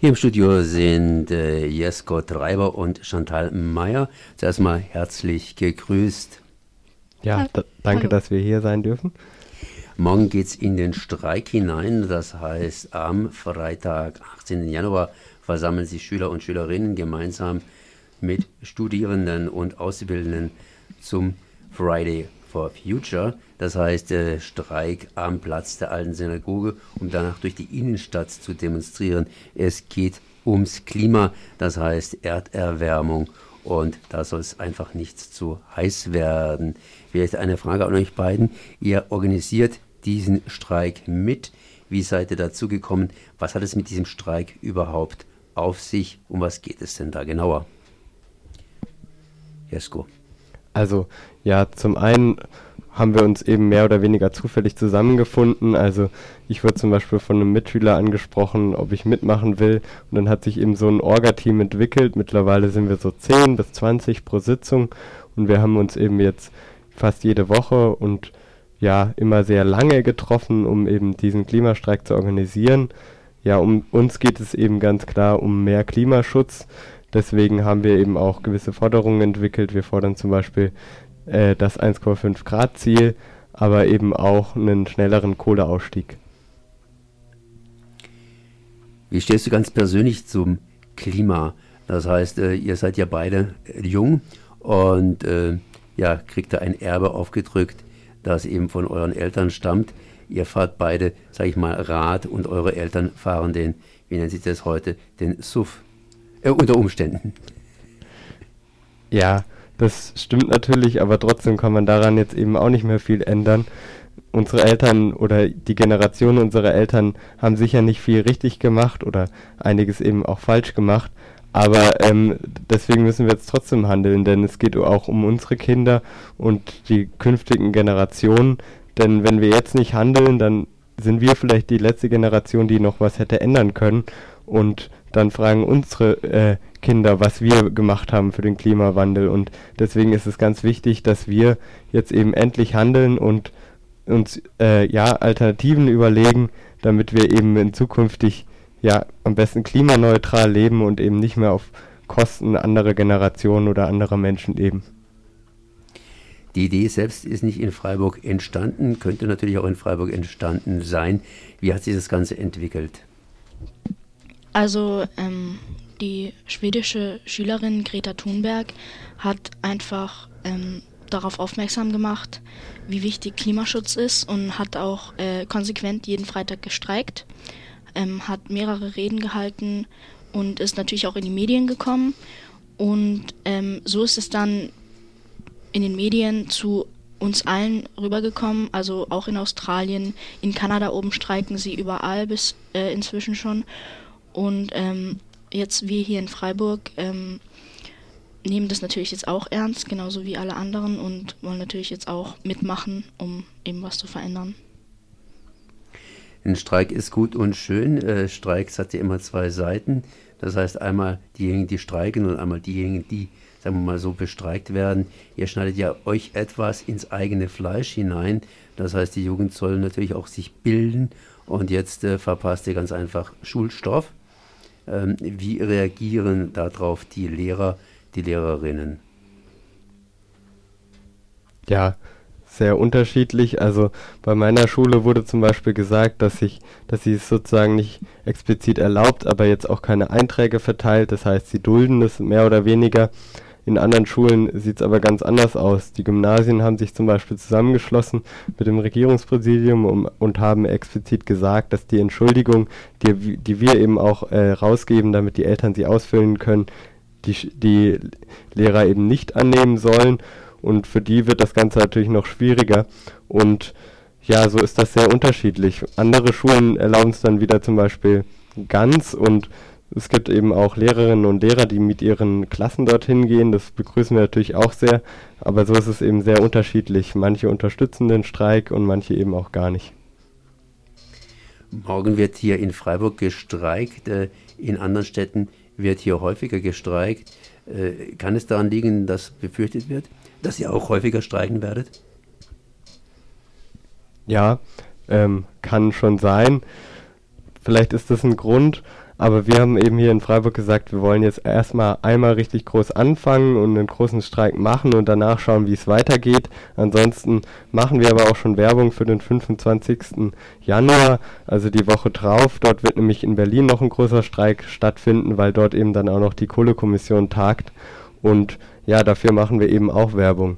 Hier im Studio sind äh, Jesko Treiber und Chantal Meyer. Zuerst mal herzlich gegrüßt. Ja, da, danke, dass wir hier sein dürfen. Morgen geht es in den Streik hinein. Das heißt, am Freitag, 18. Januar, versammeln sich Schüler und Schülerinnen gemeinsam mit Studierenden und Auszubildenden zum Friday for Future. Das heißt, äh, Streik am Platz der alten Synagoge, um danach durch die Innenstadt zu demonstrieren. Es geht ums Klima, das heißt Erderwärmung. Und da soll es einfach nicht zu heiß werden. Vielleicht eine Frage an euch beiden. Ihr organisiert diesen Streik mit. Wie seid ihr dazu gekommen? Was hat es mit diesem Streik überhaupt auf sich? Um was geht es denn da genauer? Jesko. Also ja, zum einen haben wir uns eben mehr oder weniger zufällig zusammengefunden. Also ich wurde zum Beispiel von einem Mitschüler angesprochen, ob ich mitmachen will. Und dann hat sich eben so ein Orga-Team entwickelt. Mittlerweile sind wir so 10 bis 20 pro Sitzung. Und wir haben uns eben jetzt fast jede Woche und ja immer sehr lange getroffen, um eben diesen Klimastreik zu organisieren. Ja, um uns geht es eben ganz klar um mehr Klimaschutz. Deswegen haben wir eben auch gewisse Forderungen entwickelt. Wir fordern zum Beispiel äh, das 1,5 Grad Ziel, aber eben auch einen schnelleren Kohleausstieg. Wie stehst du ganz persönlich zum Klima? Das heißt, äh, ihr seid ja beide jung und äh, ja, kriegt da ein Erbe aufgedrückt, das eben von euren Eltern stammt. Ihr fahrt beide, sag ich mal, Rad und eure Eltern fahren den, wie nennt sich das heute, den SUV äh, unter Umständen. Ja, das stimmt natürlich, aber trotzdem kann man daran jetzt eben auch nicht mehr viel ändern. Unsere Eltern oder die Generation unserer Eltern haben sicher nicht viel richtig gemacht oder einiges eben auch falsch gemacht. Aber ähm, deswegen müssen wir jetzt trotzdem handeln, denn es geht auch um unsere Kinder und die künftigen Generationen. Denn wenn wir jetzt nicht handeln, dann sind wir vielleicht die letzte Generation, die noch was hätte ändern können. Und dann fragen unsere äh, Kinder, was wir gemacht haben für den Klimawandel. Und deswegen ist es ganz wichtig, dass wir jetzt eben endlich handeln und uns äh, ja Alternativen überlegen, damit wir eben in zukünftig ja am besten klimaneutral leben und eben nicht mehr auf Kosten anderer Generationen oder anderer Menschen leben. Die Idee selbst ist nicht in Freiburg entstanden, könnte natürlich auch in Freiburg entstanden sein. Wie hat sich das Ganze entwickelt? Also ähm, die schwedische Schülerin Greta Thunberg hat einfach ähm, darauf aufmerksam gemacht, wie wichtig Klimaschutz ist und hat auch äh, konsequent jeden Freitag gestreikt, ähm, hat mehrere Reden gehalten und ist natürlich auch in die Medien gekommen. Und ähm, so ist es dann in den Medien zu uns allen rübergekommen, also auch in Australien, in Kanada oben streiken sie überall bis äh, inzwischen schon. Und ähm, jetzt wir hier in Freiburg ähm, nehmen das natürlich jetzt auch ernst, genauso wie alle anderen und wollen natürlich jetzt auch mitmachen, um eben was zu verändern. Ein Streik ist gut und schön. Äh, Streiks hat ja immer zwei Seiten. Das heißt einmal diejenigen, die streiken und einmal diejenigen, die, sagen wir mal so, bestreikt werden. Ihr schneidet ja euch etwas ins eigene Fleisch hinein. Das heißt, die Jugend soll natürlich auch sich bilden und jetzt äh, verpasst ihr ganz einfach Schulstoff wie reagieren darauf die Lehrer, die Lehrerinnen? Ja, sehr unterschiedlich. Also bei meiner Schule wurde zum Beispiel gesagt, dass ich, dass sie es sozusagen nicht explizit erlaubt, aber jetzt auch keine Einträge verteilt. Das heißt, sie dulden es mehr oder weniger. In anderen Schulen sieht es aber ganz anders aus. Die Gymnasien haben sich zum Beispiel zusammengeschlossen mit dem Regierungspräsidium um, und haben explizit gesagt, dass die Entschuldigung, die, die wir eben auch äh, rausgeben, damit die Eltern sie ausfüllen können, die, die Lehrer eben nicht annehmen sollen. Und für die wird das Ganze natürlich noch schwieriger. Und ja, so ist das sehr unterschiedlich. Andere Schulen erlauben es dann wieder zum Beispiel ganz und es gibt eben auch Lehrerinnen und Lehrer, die mit ihren Klassen dorthin gehen. Das begrüßen wir natürlich auch sehr. Aber so ist es eben sehr unterschiedlich. Manche unterstützen den Streik und manche eben auch gar nicht. Morgen wird hier in Freiburg gestreikt. Äh, in anderen Städten wird hier häufiger gestreikt. Äh, kann es daran liegen, dass befürchtet wird, dass ihr auch häufiger streiken werdet? Ja, ähm, kann schon sein. Vielleicht ist das ein Grund. Aber wir haben eben hier in Freiburg gesagt, wir wollen jetzt erstmal einmal richtig groß anfangen und einen großen Streik machen und danach schauen, wie es weitergeht. Ansonsten machen wir aber auch schon Werbung für den 25. Januar, also die Woche drauf. Dort wird nämlich in Berlin noch ein großer Streik stattfinden, weil dort eben dann auch noch die Kohlekommission tagt. Und ja, dafür machen wir eben auch Werbung.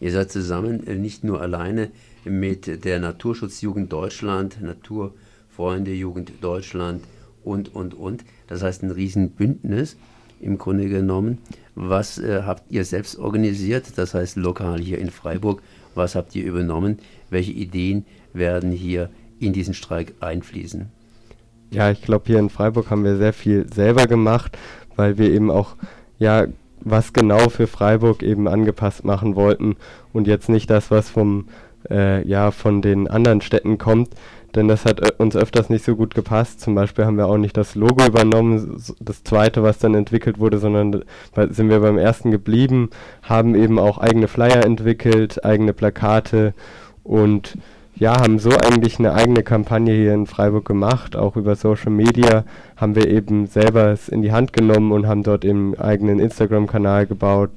Ihr seid zusammen äh, nicht nur alleine mit der Naturschutzjugend Deutschland, Naturfreunde Jugend Deutschland, und, und, und. Das heißt ein Riesenbündnis im Grunde genommen. Was äh, habt ihr selbst organisiert? Das heißt lokal hier in Freiburg. Was habt ihr übernommen? Welche Ideen werden hier in diesen Streik einfließen? Ja, ich glaube, hier in Freiburg haben wir sehr viel selber gemacht, weil wir eben auch, ja, was genau für Freiburg eben angepasst machen wollten und jetzt nicht das, was vom, äh, ja, von den anderen Städten kommt, denn das hat äh, uns öfters nicht so gut gepasst. Zum Beispiel haben wir auch nicht das Logo übernommen, das zweite, was dann entwickelt wurde, sondern sind wir beim ersten geblieben, haben eben auch eigene Flyer entwickelt, eigene Plakate und ja, haben so eigentlich eine eigene Kampagne hier in Freiburg gemacht, auch über Social Media haben wir eben selber es in die Hand genommen und haben dort eben einen eigenen Instagram-Kanal gebaut,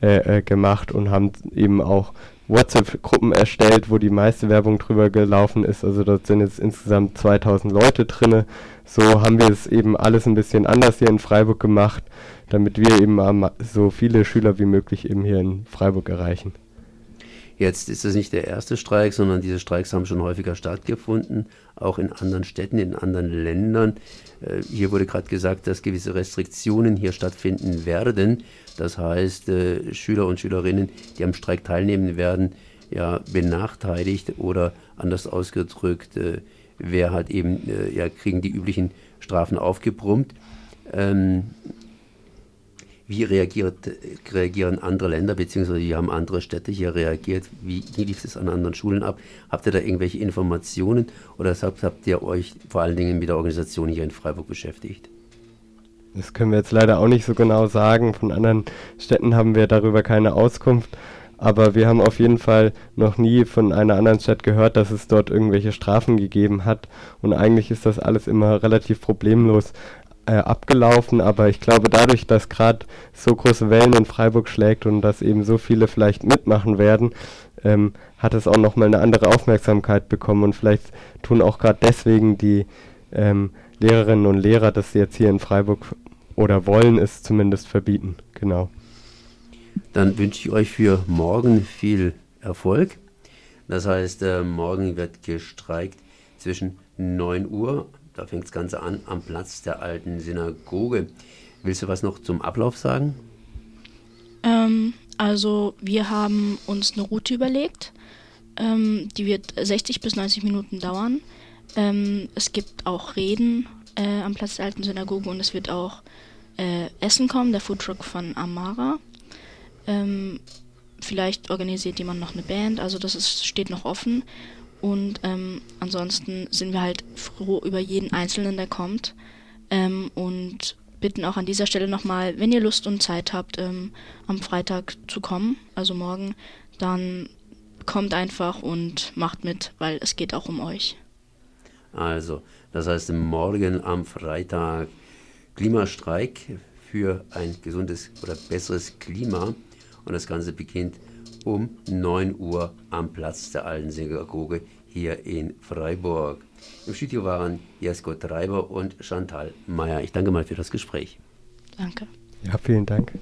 äh, äh, gemacht und haben eben auch WhatsApp-Gruppen erstellt, wo die meiste Werbung drüber gelaufen ist. Also dort sind jetzt insgesamt 2000 Leute drin. So haben wir es eben alles ein bisschen anders hier in Freiburg gemacht, damit wir eben so viele Schüler wie möglich eben hier in Freiburg erreichen. Jetzt ist es nicht der erste Streik, sondern diese Streiks haben schon häufiger stattgefunden, auch in anderen Städten, in anderen Ländern. Äh, hier wurde gerade gesagt, dass gewisse Restriktionen hier stattfinden werden. Das heißt, äh, Schüler und Schülerinnen, die am Streik teilnehmen werden, ja, benachteiligt oder anders ausgedrückt, äh, wer hat eben, ja, kriegen die üblichen Strafen aufgebrummt. Ähm, wie reagiert, reagieren andere Länder, beziehungsweise wie haben andere Städte hier reagiert? Wie, wie lief es an anderen Schulen ab? Habt ihr da irgendwelche Informationen oder habt, habt ihr euch vor allen Dingen mit der Organisation hier in Freiburg beschäftigt? Das können wir jetzt leider auch nicht so genau sagen. Von anderen Städten haben wir darüber keine Auskunft. Aber wir haben auf jeden Fall noch nie von einer anderen Stadt gehört, dass es dort irgendwelche Strafen gegeben hat. Und eigentlich ist das alles immer relativ problemlos äh, abgelaufen, aber ich glaube dadurch, dass gerade so große Wellen in Freiburg schlägt und dass eben so viele vielleicht mitmachen werden, ähm, hat es auch nochmal eine andere Aufmerksamkeit bekommen und vielleicht tun auch gerade deswegen die ähm, Lehrerinnen und Lehrer das jetzt hier in Freiburg oder wollen es zumindest verbieten. Genau. Dann wünsche ich euch für morgen viel Erfolg. Das heißt, äh, morgen wird gestreikt zwischen 9 Uhr da fängt das Ganze an am Platz der alten Synagoge. Willst du was noch zum Ablauf sagen? Ähm, also wir haben uns eine Route überlegt. Ähm, die wird 60 bis 90 Minuten dauern. Ähm, es gibt auch Reden äh, am Platz der alten Synagoge und es wird auch äh, Essen kommen, der Foodtruck von Amara. Ähm, vielleicht organisiert jemand noch eine Band, also das ist, steht noch offen. Und ähm, ansonsten sind wir halt froh über jeden Einzelnen, der kommt. Ähm, und bitten auch an dieser Stelle nochmal, wenn ihr Lust und Zeit habt, ähm, am Freitag zu kommen, also morgen, dann kommt einfach und macht mit, weil es geht auch um euch. Also, das heißt morgen am Freitag Klimastreik für ein gesundes oder besseres Klima. Und das Ganze beginnt um 9 Uhr am Platz der alten Synagoge hier in Freiburg. Im Studio waren Jesko Treiber und Chantal Meyer. Ich danke mal für das Gespräch. Danke. Ja, vielen Dank.